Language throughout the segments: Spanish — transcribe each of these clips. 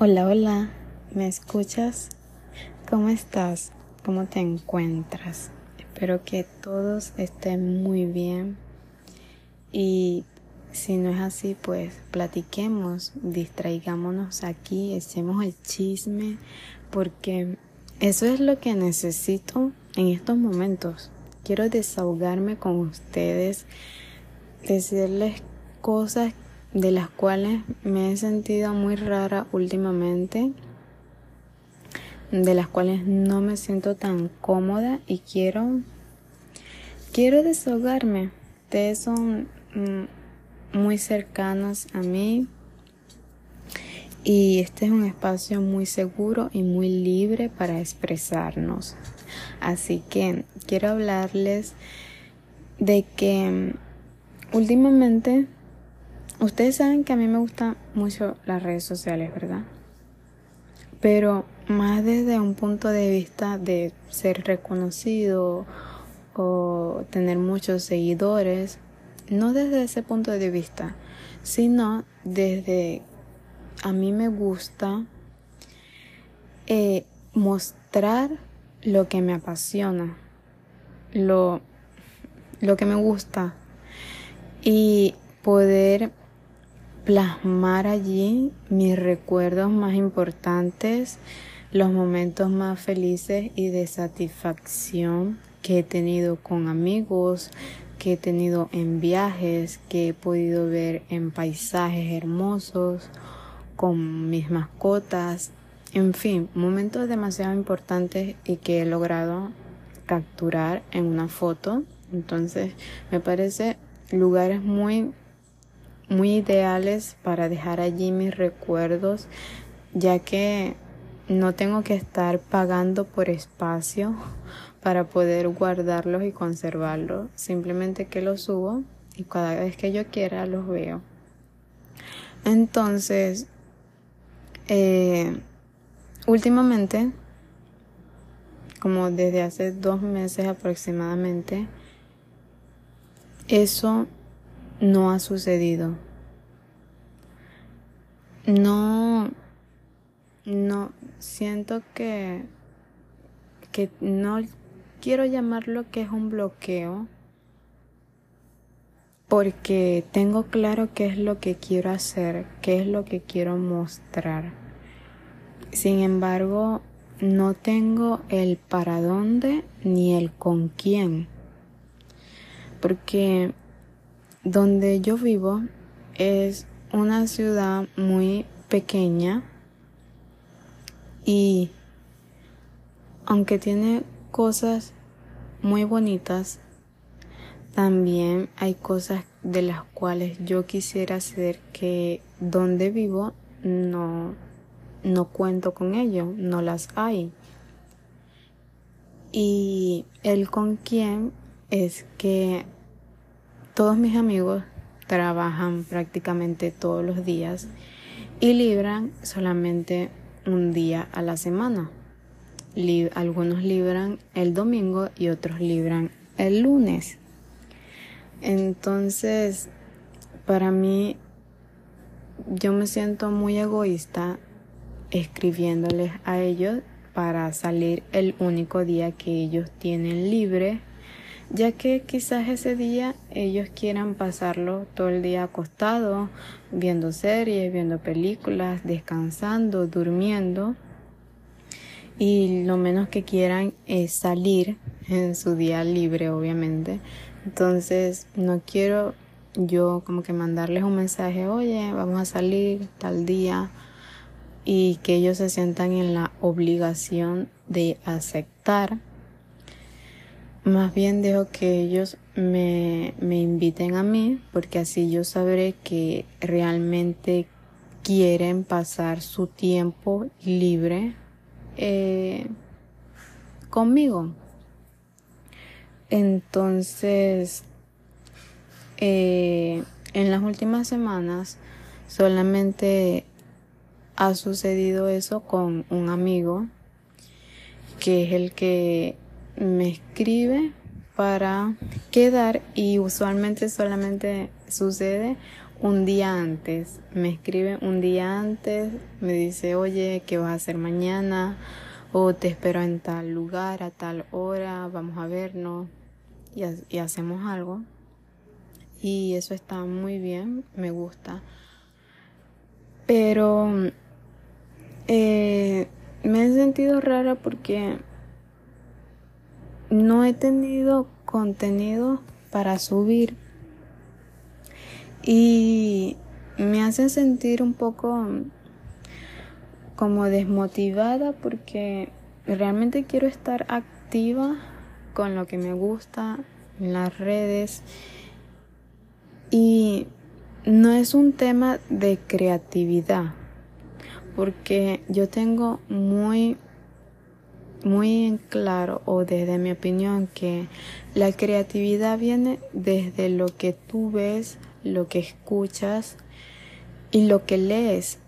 Hola, hola, ¿me escuchas? ¿Cómo estás? ¿Cómo te encuentras? Espero que todos estén muy bien y si no es así, pues platiquemos, distraigámonos aquí, echemos el chisme, porque eso es lo que necesito en estos momentos. Quiero desahogarme con ustedes, decirles cosas de las cuales me he sentido muy rara últimamente, de las cuales no me siento tan cómoda y quiero quiero desahogarme. Ustedes son mm, muy cercanos a mí y este es un espacio muy seguro y muy libre para expresarnos. Así que quiero hablarles de que mm, últimamente Ustedes saben que a mí me gustan mucho las redes sociales, ¿verdad? Pero más desde un punto de vista de ser reconocido o tener muchos seguidores, no desde ese punto de vista, sino desde a mí me gusta eh, mostrar lo que me apasiona, lo, lo que me gusta y poder plasmar allí mis recuerdos más importantes, los momentos más felices y de satisfacción que he tenido con amigos, que he tenido en viajes, que he podido ver en paisajes hermosos, con mis mascotas, en fin, momentos demasiado importantes y que he logrado capturar en una foto. Entonces, me parece lugares muy muy ideales para dejar allí mis recuerdos, ya que no tengo que estar pagando por espacio para poder guardarlos y conservarlos. Simplemente que los subo y cada vez que yo quiera los veo. Entonces, eh, últimamente, como desde hace dos meses aproximadamente, eso no ha sucedido. No, no, siento que, que no quiero llamarlo que es un bloqueo porque tengo claro qué es lo que quiero hacer, qué es lo que quiero mostrar. Sin embargo, no tengo el para dónde ni el con quién. Porque donde yo vivo es una ciudad muy pequeña y aunque tiene cosas muy bonitas, también hay cosas de las cuales yo quisiera hacer que donde vivo no, no cuento con ello, no las hay. Y el con quién es que todos mis amigos trabajan prácticamente todos los días y libran solamente un día a la semana. algunos libran el domingo y otros libran el lunes. Entonces, para mí, yo me siento muy egoísta escribiéndoles a ellos para salir el único día que ellos tienen libre ya que quizás ese día ellos quieran pasarlo todo el día acostado, viendo series, viendo películas, descansando, durmiendo y lo menos que quieran es salir en su día libre, obviamente. Entonces, no quiero yo como que mandarles un mensaje, oye, vamos a salir tal día y que ellos se sientan en la obligación de aceptar más bien dejo que ellos me, inviten a mí porque así yo sabré que realmente quieren pasar su tiempo libre eh, conmigo. Entonces, eh, en las últimas semanas solamente ha sucedido eso con un amigo que es el que me escribe para quedar y usualmente solamente sucede un día antes, me escribe un día antes, me dice, oye, ¿qué vas a hacer mañana? O te espero en tal lugar, a tal hora, vamos a vernos y, y hacemos algo. Y eso está muy bien, me gusta. Pero eh, me he sentido rara porque no he tenido contenido para subir. Y me hace sentir un poco como desmotivada porque realmente quiero estar activa con lo que me gusta en las redes. Y no es un tema de creatividad porque yo tengo muy muy en claro o desde mi opinión que la creatividad viene desde lo que tú ves, lo que escuchas y lo que lees.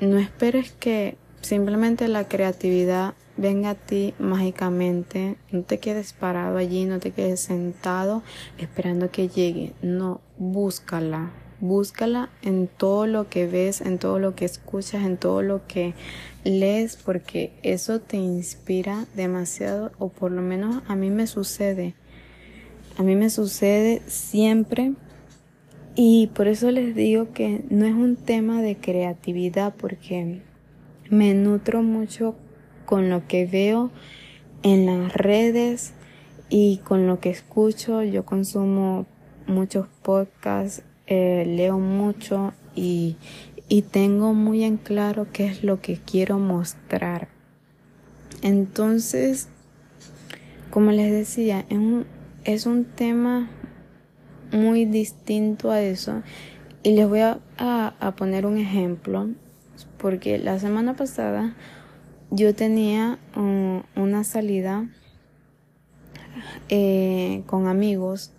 No esperes que simplemente la creatividad venga a ti mágicamente. No te quedes parado allí, no te quedes sentado esperando que llegue. No, búscala. Búscala en todo lo que ves, en todo lo que escuchas, en todo lo que lees, porque eso te inspira demasiado, o por lo menos a mí me sucede. A mí me sucede siempre y por eso les digo que no es un tema de creatividad, porque me nutro mucho con lo que veo en las redes y con lo que escucho. Yo consumo muchos podcasts, eh, leo mucho y, y tengo muy en claro qué es lo que quiero mostrar. Entonces, como les decía, es un, es un tema muy distinto a eso. Y les voy a, a, poner un ejemplo, porque la semana pasada yo tenía una salida eh, con amigos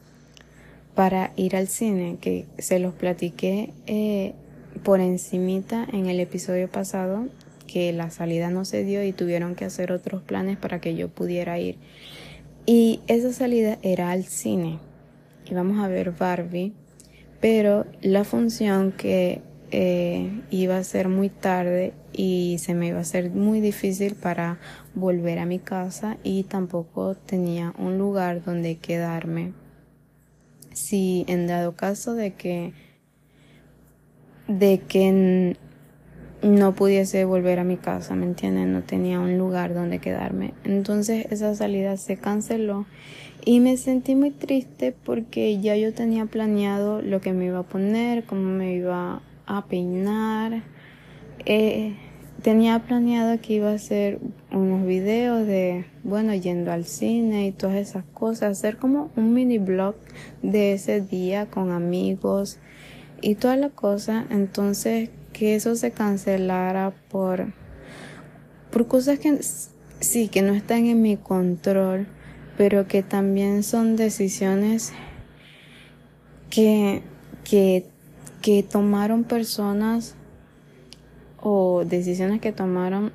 para ir al cine, que se los platiqué eh, por encimita en el episodio pasado, que la salida no se dio y tuvieron que hacer otros planes para que yo pudiera ir. Y esa salida era al cine íbamos a ver Barbie, pero la función que eh, iba a ser muy tarde y se me iba a ser muy difícil para volver a mi casa y tampoco tenía un lugar donde quedarme. Si en dado caso de que de que no pudiese volver a mi casa, ¿me entienden? No tenía un lugar donde quedarme. Entonces esa salida se canceló y me sentí muy triste porque ya yo tenía planeado lo que me iba a poner, cómo me iba a peinar. Eh, tenía planeado que iba a hacer unos videos de, bueno, yendo al cine y todas esas cosas, hacer como un mini blog de ese día con amigos y toda la cosa. Entonces, que eso se cancelara por, por cosas que sí, que no están en mi control pero que también son decisiones que, que, que tomaron personas o decisiones que tomaron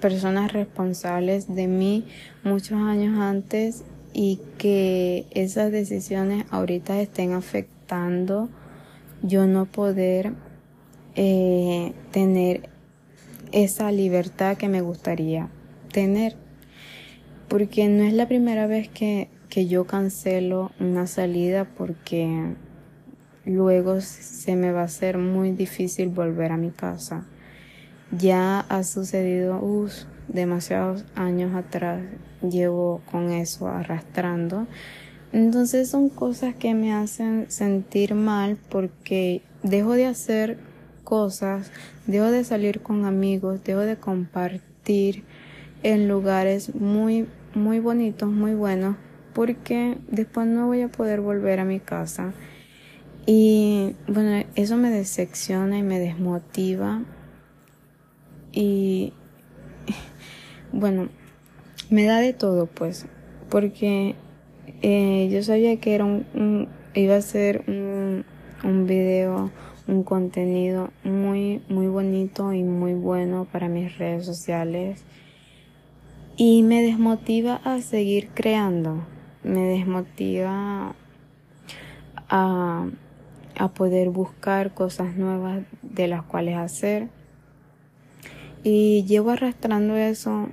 personas responsables de mí muchos años antes y que esas decisiones ahorita estén afectando yo no poder eh, tener esa libertad que me gustaría tener porque no es la primera vez que, que yo cancelo una salida porque luego se me va a hacer muy difícil volver a mi casa. Ya ha sucedido demasiados años atrás, llevo con eso arrastrando. Entonces son cosas que me hacen sentir mal porque dejo de hacer cosas, dejo de salir con amigos, dejo de compartir en lugares muy muy bonitos, muy buenos, porque después no voy a poder volver a mi casa. Y bueno, eso me decepciona y me desmotiva. Y bueno, me da de todo pues, porque eh, yo sabía que era un, iba a ser un, un video, un contenido muy, muy bonito y muy bueno para mis redes sociales y me desmotiva a seguir creando, me desmotiva a a poder buscar cosas nuevas de las cuales hacer. Y llevo arrastrando eso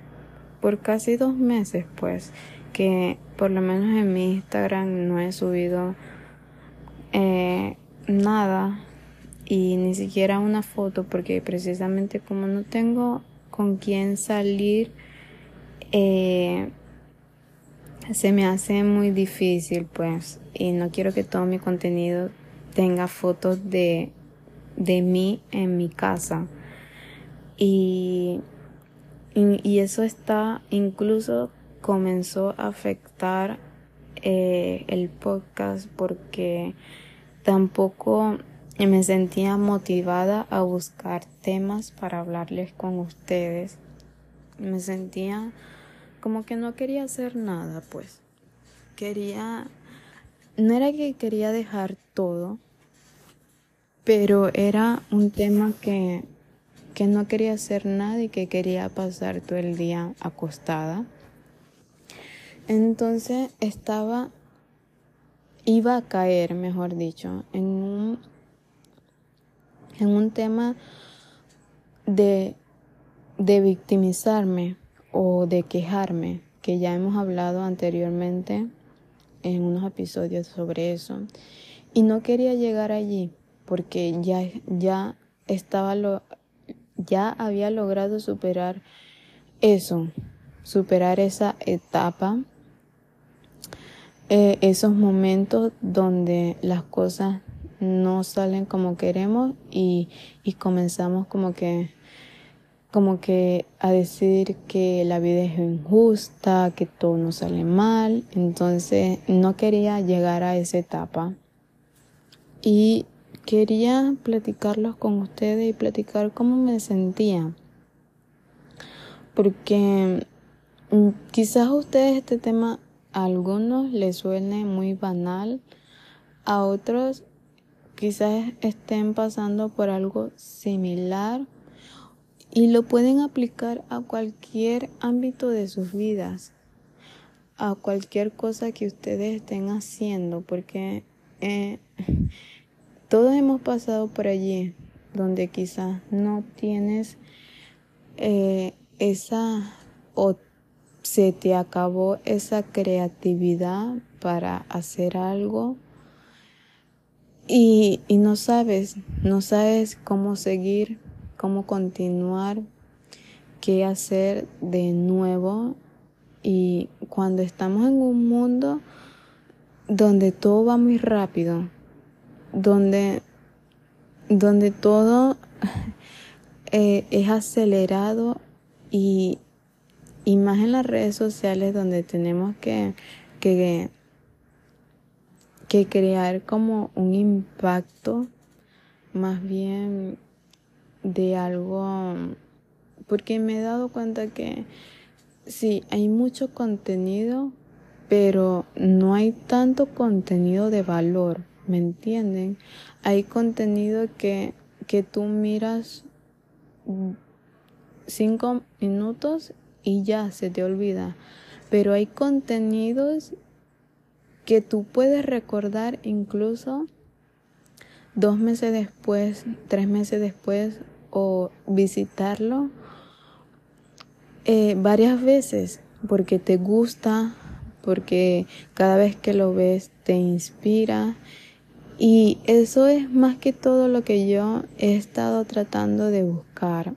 por casi dos meses, pues, que por lo menos en mi Instagram no he subido eh, nada y ni siquiera una foto porque precisamente como no tengo con quién salir, eh, se me hace muy difícil, pues, y no quiero que todo mi contenido tenga fotos de, de mí en mi casa. Y, y, eso está, incluso comenzó a afectar eh, el podcast porque tampoco me sentía motivada a buscar temas para hablarles con ustedes. Me sentía como que no quería hacer nada, pues. Quería, no era que quería dejar todo, pero era un tema que, que no quería hacer nada y que quería pasar todo el día acostada. Entonces estaba, iba a caer, mejor dicho, en un, en un tema de, de victimizarme o de quejarme, que ya hemos hablado anteriormente en unos episodios sobre eso. Y no quería llegar allí porque ya, ya estaba lo, ya había logrado superar eso, superar esa etapa, eh, esos momentos donde las cosas no salen como queremos y, y comenzamos como que como que a decir que la vida es injusta, que todo nos sale mal. Entonces no quería llegar a esa etapa. Y quería platicarlos con ustedes y platicar cómo me sentía. Porque mm, quizás ustedes este tema a algunos les suene muy banal, a otros quizás estén pasando por algo similar y lo pueden aplicar a cualquier ámbito de sus vidas, a cualquier cosa que ustedes estén haciendo, porque eh, todos hemos pasado por allí donde quizás no tienes eh, esa o se te acabó esa creatividad para hacer algo y, y no sabes, no sabes cómo seguir cómo continuar, qué hacer de nuevo. Y cuando estamos en un mundo donde todo va muy rápido, donde, donde todo eh, es acelerado y, y más en las redes sociales donde tenemos que, que, que crear como un impacto más bien de algo, porque me he dado cuenta que sí, hay mucho contenido, pero no hay tanto contenido de valor, ¿me entienden? Hay contenido que, que tú miras cinco minutos y ya se te olvida, pero hay contenidos que tú puedes recordar incluso dos meses después, tres meses después o visitarlo eh, varias veces porque te gusta, porque cada vez que lo ves te inspira. Y eso es más que todo lo que yo he estado tratando de buscar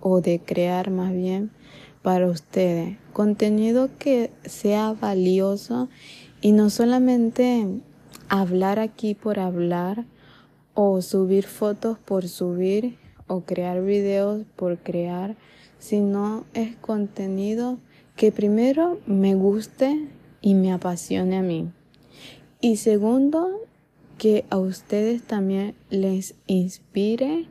o de crear más bien para ustedes. Contenido que sea valioso y no solamente hablar aquí por hablar o subir fotos por subir o crear videos por crear, sino es contenido que primero me guste y me apasione a mí. Y segundo, que a ustedes también les inspire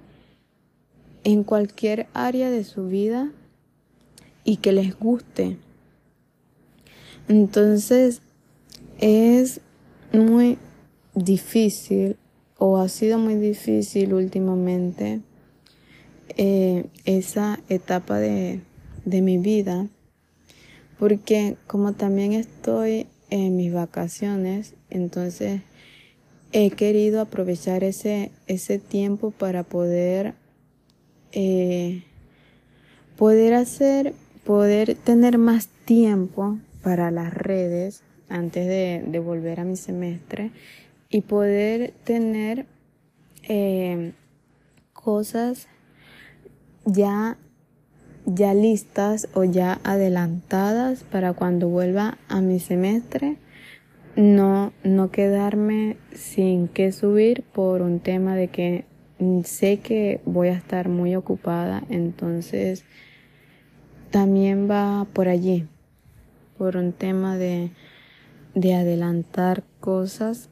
en cualquier área de su vida y que les guste. Entonces es muy difícil o ha sido muy difícil últimamente eh, esa etapa de, de mi vida porque como también estoy en mis vacaciones, entonces he querido aprovechar ese, ese tiempo para poder, eh, poder hacer, poder tener más tiempo para las redes antes de, volver a mi semestre y poder tener eh, cosas ya ya listas o ya adelantadas para cuando vuelva a mi semestre no no quedarme sin que subir por un tema de que sé que voy a estar muy ocupada. Entonces también va por allí por un tema de de adelantar cosas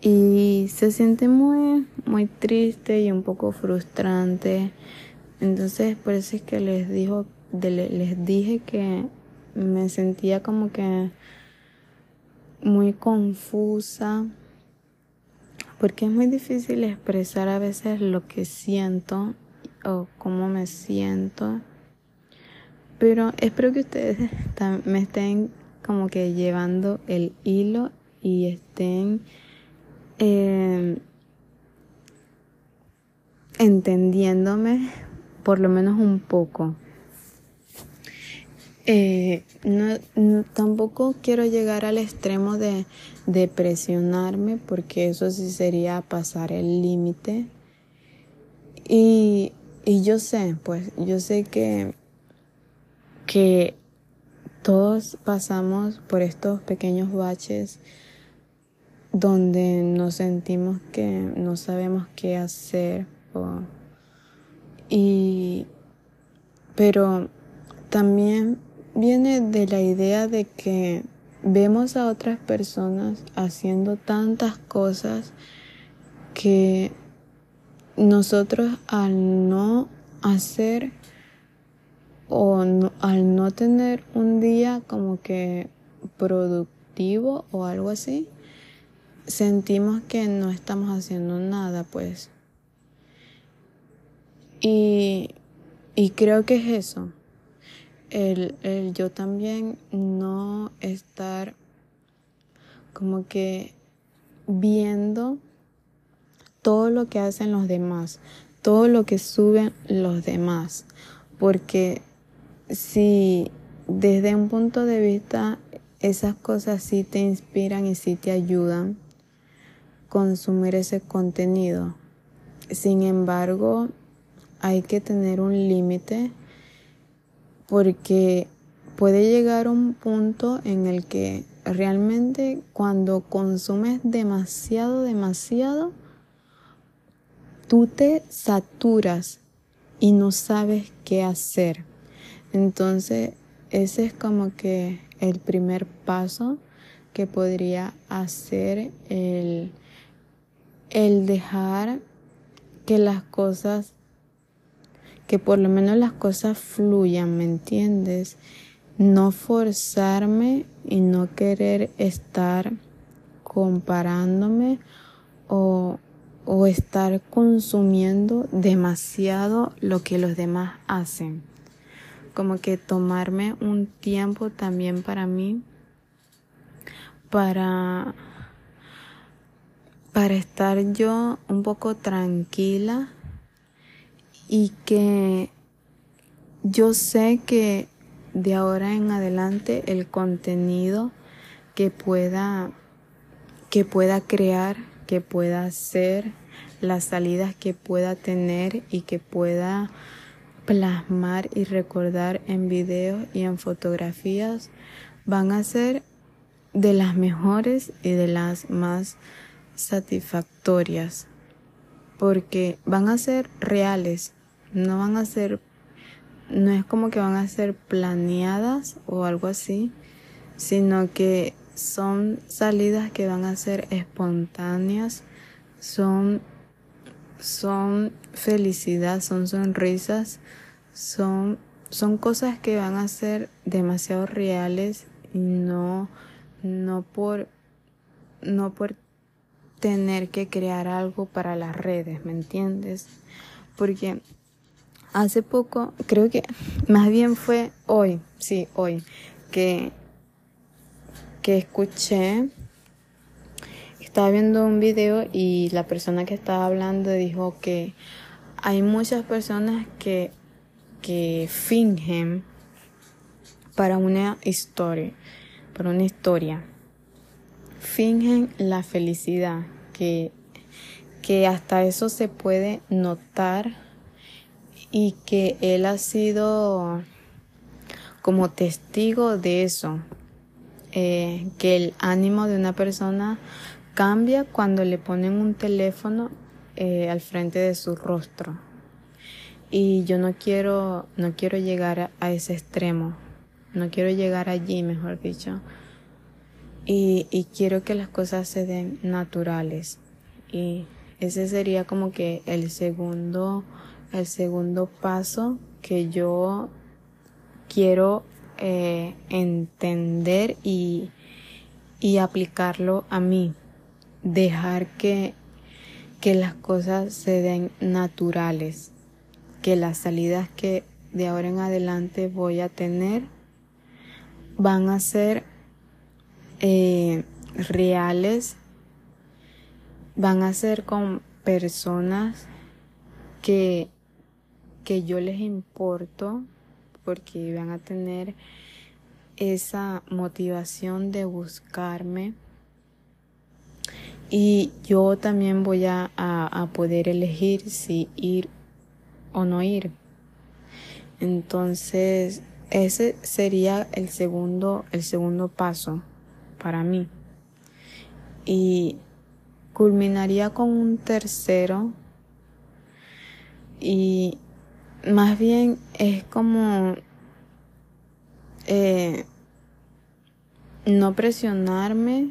y se siente muy muy triste y un poco frustrante entonces, por eso es que les dijo, les dije que me sentía como que muy confusa, porque es muy difícil expresar a veces lo que siento o cómo me siento. Pero espero que ustedes me estén como que llevando el hilo y estén eh, entendiéndome por lo menos un poco. Eh, no, tampoco quiero llegar al extremo de, presionarme porque eso sí sería pasar el límite. Y yo sé, pues yo sé que, que todos pasamos por estos pequeños baches donde nos sentimos que no sabemos qué hacer o y, pero también viene de la idea de que vemos a otras personas haciendo tantas cosas que nosotros al no hacer o al no tener un día como que productivo o algo así, sentimos que no estamos haciendo nada, pues y, y creo que es eso. El, el yo también no estar como que viendo todo lo que hacen los demás, todo lo que suben los demás. Porque si desde un punto de vista esas cosas sí te inspiran y sí te ayudan consumir ese contenido. Sin embargo, hay que tener un límite porque puede llegar un punto en el que realmente cuando consumes demasiado, demasiado, tú te saturas y no sabes qué hacer. Entonces, ese es como que el primer paso que podría hacer el, el dejar que las cosas que por lo menos las cosas fluyan, ¿me entiendes? No forzarme y no querer estar comparándome o, o estar consumiendo demasiado lo que los demás hacen. Como que tomarme un tiempo también para mí, para, para estar yo un poco tranquila y que yo sé que de ahora en adelante el contenido que pueda que pueda crear, que pueda hacer, las salidas que pueda tener y que pueda plasmar y recordar en videos y en fotografías van a ser de las mejores y de las más satisfactorias porque van a ser reales, no van a ser, no es como que van a ser planeadas o algo así, sino que son salidas que van a ser espontáneas, son, son felicidad, son sonrisas, son, son cosas que van a ser demasiado reales y no, no por, no por tener que crear algo para las redes, ¿me entiendes? Porque hace poco, creo que más bien fue hoy, sí, hoy, que, que escuché estaba viendo un video y la persona que estaba hablando dijo que hay muchas personas que, que fingen para una historia, para una historia. Fingen la felicidad, que, que hasta eso se puede notar y que él ha sido como testigo de eso, eh, que el ánimo de una persona cambia cuando le ponen un teléfono eh, al frente de su rostro. Y yo no quiero, no quiero llegar a, ese extremo. No quiero llegar allí, mejor dicho. Y, y quiero que las cosas se den naturales. Y ese sería como que el segundo, el segundo paso que yo quiero eh, entender y, y aplicarlo a mí dejar que, que las cosas se den naturales, que las salidas que de ahora en adelante voy a tener van a ser eh, reales, van a ser con personas que, que yo les importo porque van a tener esa motivación de buscarme y yo también voy a, a, poder elegir si ir o no ir. Entonces, ese sería el segundo, el segundo paso para mí. Y culminaría con un tercero. Y más bien es como eh, no presionarme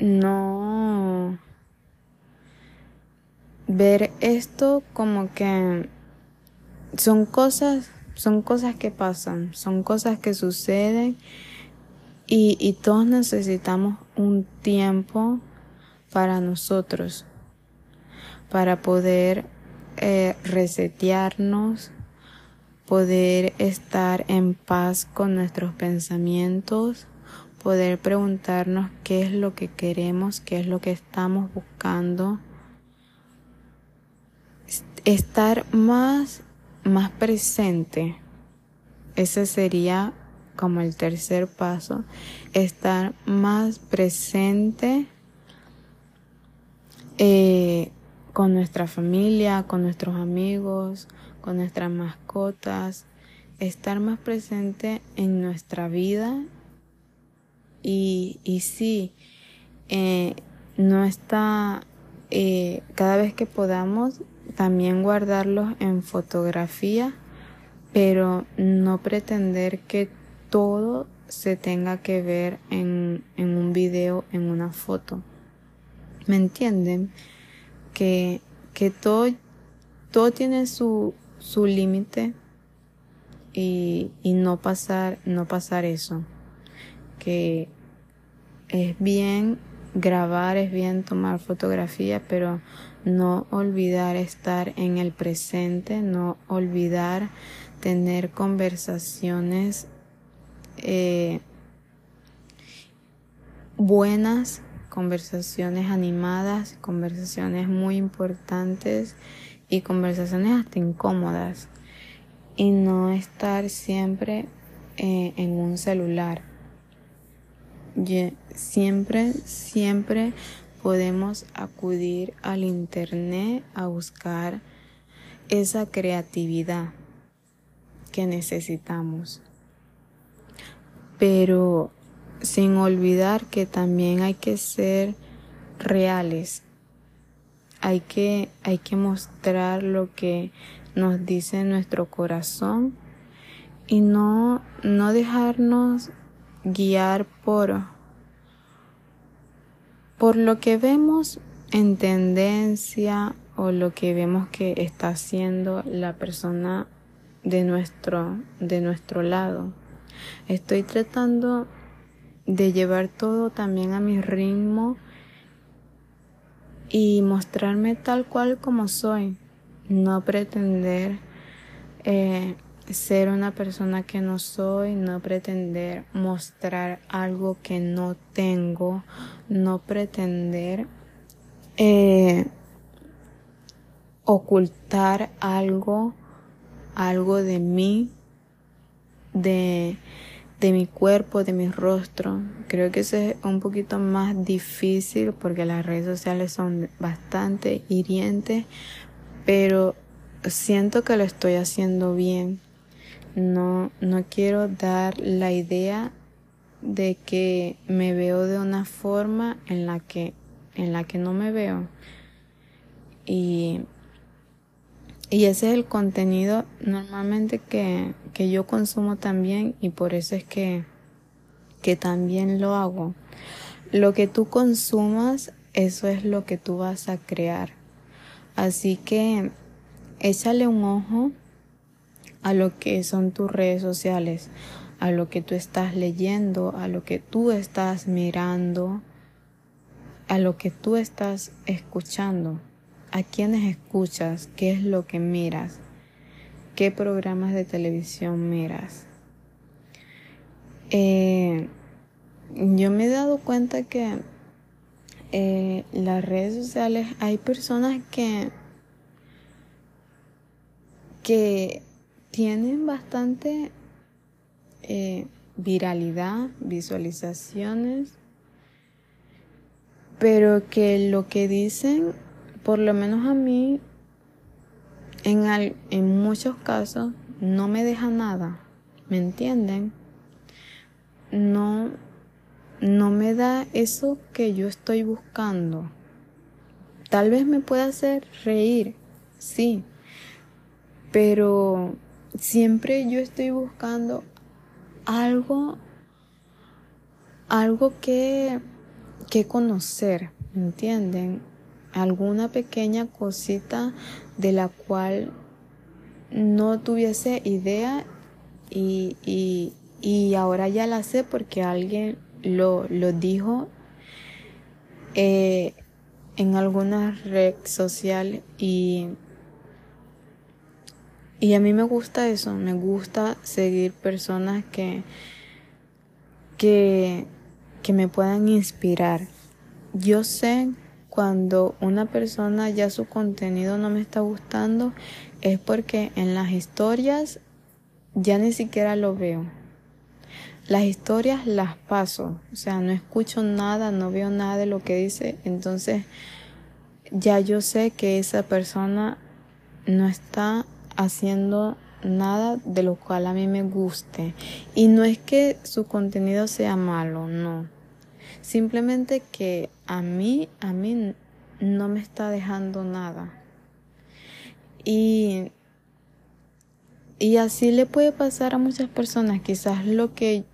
no. Ver esto como que son cosas, son cosas que pasan, son cosas que suceden y, y todos necesitamos un tiempo para nosotros, para poder eh, resetearnos, poder estar en paz con nuestros pensamientos, poder preguntarnos qué es lo que queremos, qué es lo que estamos buscando, estar más, más presente. Ese sería como el tercer paso, estar más presente eh, con nuestra familia, con nuestros amigos, con nuestras mascotas, estar más presente en nuestra vida y, sí, eh, no está, eh, cada vez que podamos, también guardarlos en fotografía, pero no pretender que todo se tenga que ver en, en un video, en una foto. ¿Me entienden? Que, que todo, todo tiene su, su límite y, y no pasar, no pasar eso que es bien grabar, es bien tomar fotografía, pero no olvidar estar en el presente, no olvidar tener conversaciones eh, buenas, conversaciones animadas, conversaciones muy importantes y conversaciones hasta incómodas. Y no estar siempre eh, en un celular siempre, siempre podemos acudir al Internet a buscar esa creatividad que necesitamos. Pero sin olvidar que también hay que ser reales. Hay que, hay que mostrar lo que nos dice nuestro corazón y no, no dejarnos guiar por, por lo que vemos en tendencia o lo que vemos que está haciendo la persona de nuestro, de nuestro lado. Estoy tratando de llevar todo también a mi ritmo y mostrarme tal cual como soy, no pretender eh, ser una persona que no soy, no pretender mostrar algo que no tengo, no pretender eh, ocultar algo, algo de mí, de, de mi cuerpo, de mi rostro. Creo que eso es un poquito más difícil porque las redes sociales son bastante hirientes, pero siento que lo estoy haciendo bien. No, no quiero dar la idea de que me veo de una forma en la que, en la que no me veo. Y, y ese es el contenido normalmente que, que yo consumo también y por eso es que, que también lo hago. Lo que tú consumas, eso es lo que tú vas a crear. Así que échale un ojo a lo que son tus redes sociales, a lo que tú estás leyendo, a lo que tú estás mirando, a lo que tú estás escuchando, a quienes escuchas, qué es lo que miras, qué programas de televisión miras. Eh, yo me he dado cuenta que eh, las redes sociales hay personas que que tienen bastante eh, viralidad, visualizaciones, pero que lo que dicen, por lo menos a mí, en, en muchos casos, no me deja nada, ¿me entienden? No, no me da eso que yo estoy buscando. Tal vez me pueda hacer reír, sí, pero siempre yo estoy buscando algo, algo que, que conocer, ¿entienden? Alguna pequeña cosita de la cual no tuviese idea y, y, y ahora ya la sé porque alguien lo, lo dijo eh, en alguna red social y y a mí me gusta eso, me gusta seguir personas que, que, que me puedan inspirar. Yo sé cuando una persona ya su contenido no me está gustando es porque en las historias ya ni siquiera lo veo. Las historias las paso, o sea, no escucho nada, no veo nada de lo que dice, entonces ya yo sé que esa persona no está haciendo nada de lo cual a mí me guste. Y no es que su contenido sea malo, no. Simplemente que a mí, a mí no me está dejando nada. Y, y así le puede pasar a muchas personas. Quizás lo que,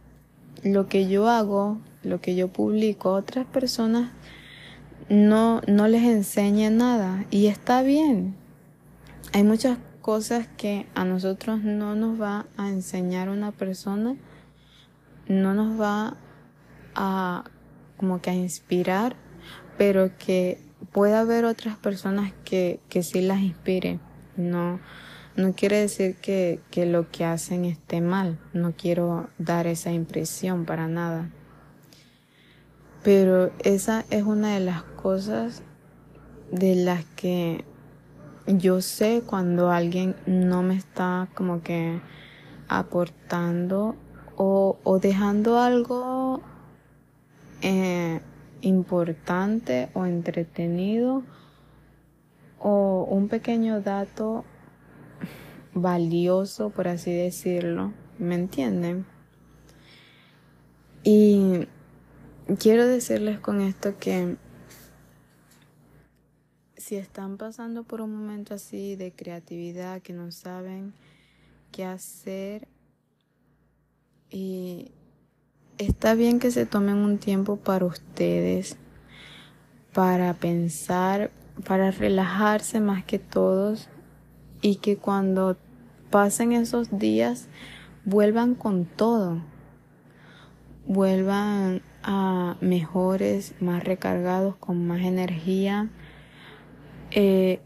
lo que yo hago, lo que yo publico, otras personas no, no les enseña nada. Y está bien. Hay muchas cosas que a nosotros no nos va a enseñar una persona, no nos va a como que a inspirar, pero que pueda haber otras personas que, que sí las inspire. No, no quiere decir que, que lo que hacen esté mal. No quiero dar esa impresión para nada. Pero esa es una de las cosas de las que yo sé cuando alguien no me está como que aportando o, dejando algo eh, importante o entretenido o un pequeño dato valioso, por así decirlo. ¿Me entienden? Y quiero decirles con esto que si están pasando por un momento así de creatividad, que no saben qué hacer, y está bien que se tomen un tiempo para ustedes, para pensar, para relajarse más que todos, y que cuando pasen esos días vuelvan con todo, vuelvan a mejores, más recargados, con más energía, eh,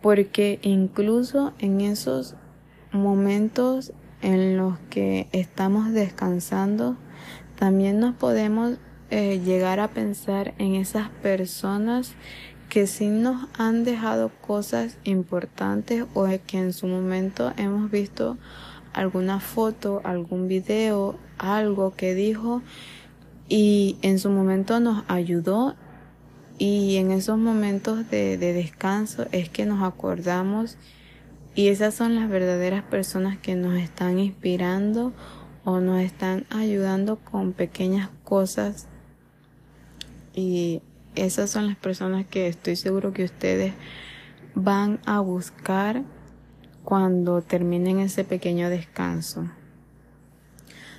porque incluso en esos momentos en los que estamos descansando, también nos podemos eh, llegar a pensar en esas personas que sí nos han dejado cosas importantes o que en su momento hemos visto alguna foto, algún video, algo que dijo y en su momento nos ayudó y en esos momentos de, de descanso es que nos acordamos y esas son las verdaderas personas que nos están inspirando o nos están ayudando con pequeñas cosas y esas son las personas que estoy seguro que ustedes van a buscar cuando terminen ese pequeño descanso.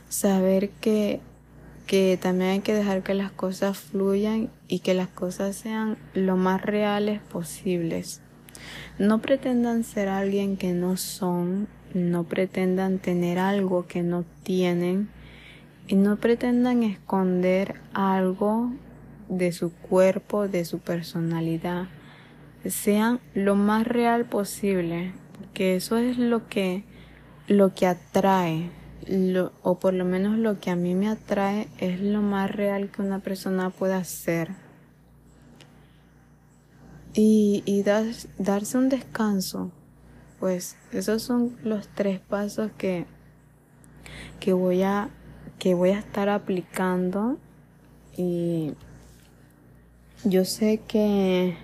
Saber que, que también hay que dejar que las cosas fluyan y que las cosas sean lo más reales posibles. No pretendan ser alguien que no son, no pretendan tener algo que no tienen y no pretendan esconder algo de su cuerpo, de su personalidad, sean lo más real posible, que eso es lo que lo que atrae, o por lo menos lo que a mí me atrae es lo más real que una persona pueda ser. Y, y darse un descanso, pues esos son los tres pasos que, que voy a que voy a estar aplicando y yo sé que,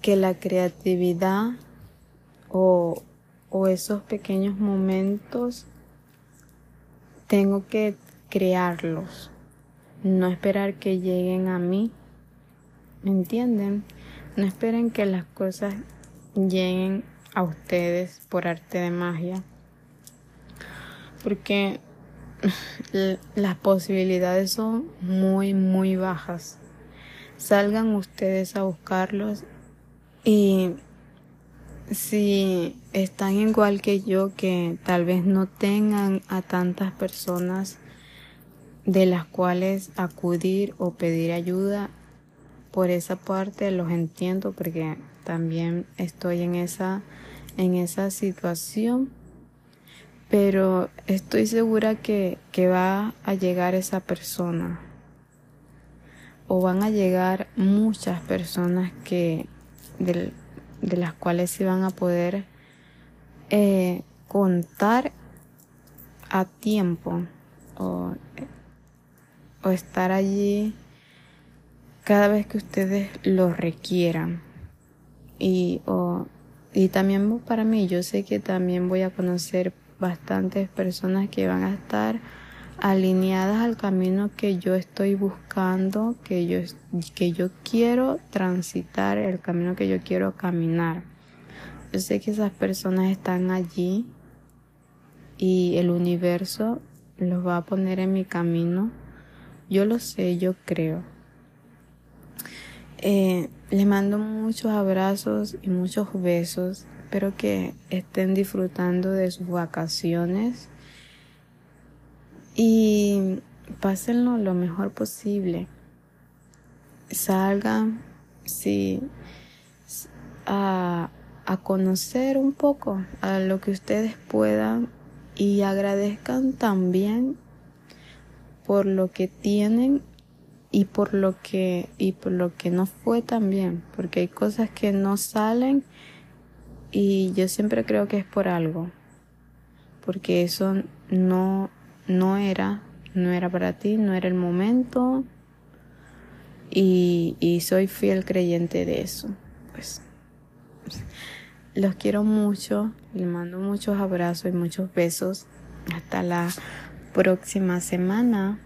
que la creatividad o, o esos pequeños momentos tengo que crearlos, no esperar que lleguen a mí, ¿me entienden? No esperen que las cosas lleguen a ustedes por arte de magia, porque las posibilidades son muy, muy bajas. Salgan ustedes a buscarlos y si están igual que yo, que tal vez no tengan a tantas personas de las cuales acudir o pedir ayuda, por esa parte los entiendo porque también estoy en esa, en esa situación pero estoy segura que, que va a llegar esa persona o van a llegar muchas personas que de, las cuales se van a poder eh, contar a tiempo o, o estar allí cada vez que ustedes lo requieran. Y y también para mí yo sé que también voy a conocer bastantes personas que van a estar alineadas al camino que yo estoy buscando, que yo, que yo quiero transitar, el camino que yo quiero caminar. Yo sé que esas personas están allí y el universo los va a poner en mi camino. Yo lo sé, yo creo. Eh, les mando muchos abrazos y muchos besos Espero que estén disfrutando de sus vacaciones y pásenlo lo mejor posible. Salgan sí, a, a conocer un poco a lo que ustedes puedan y agradezcan también por lo que tienen y por lo que y por lo que no fue también porque hay cosas que no salen y yo siempre creo que es por algo, porque eso no, no era, no era para ti, no era el momento y, y soy fiel creyente de eso. Pues los quiero mucho, les mando muchos abrazos y muchos besos. Hasta la próxima semana.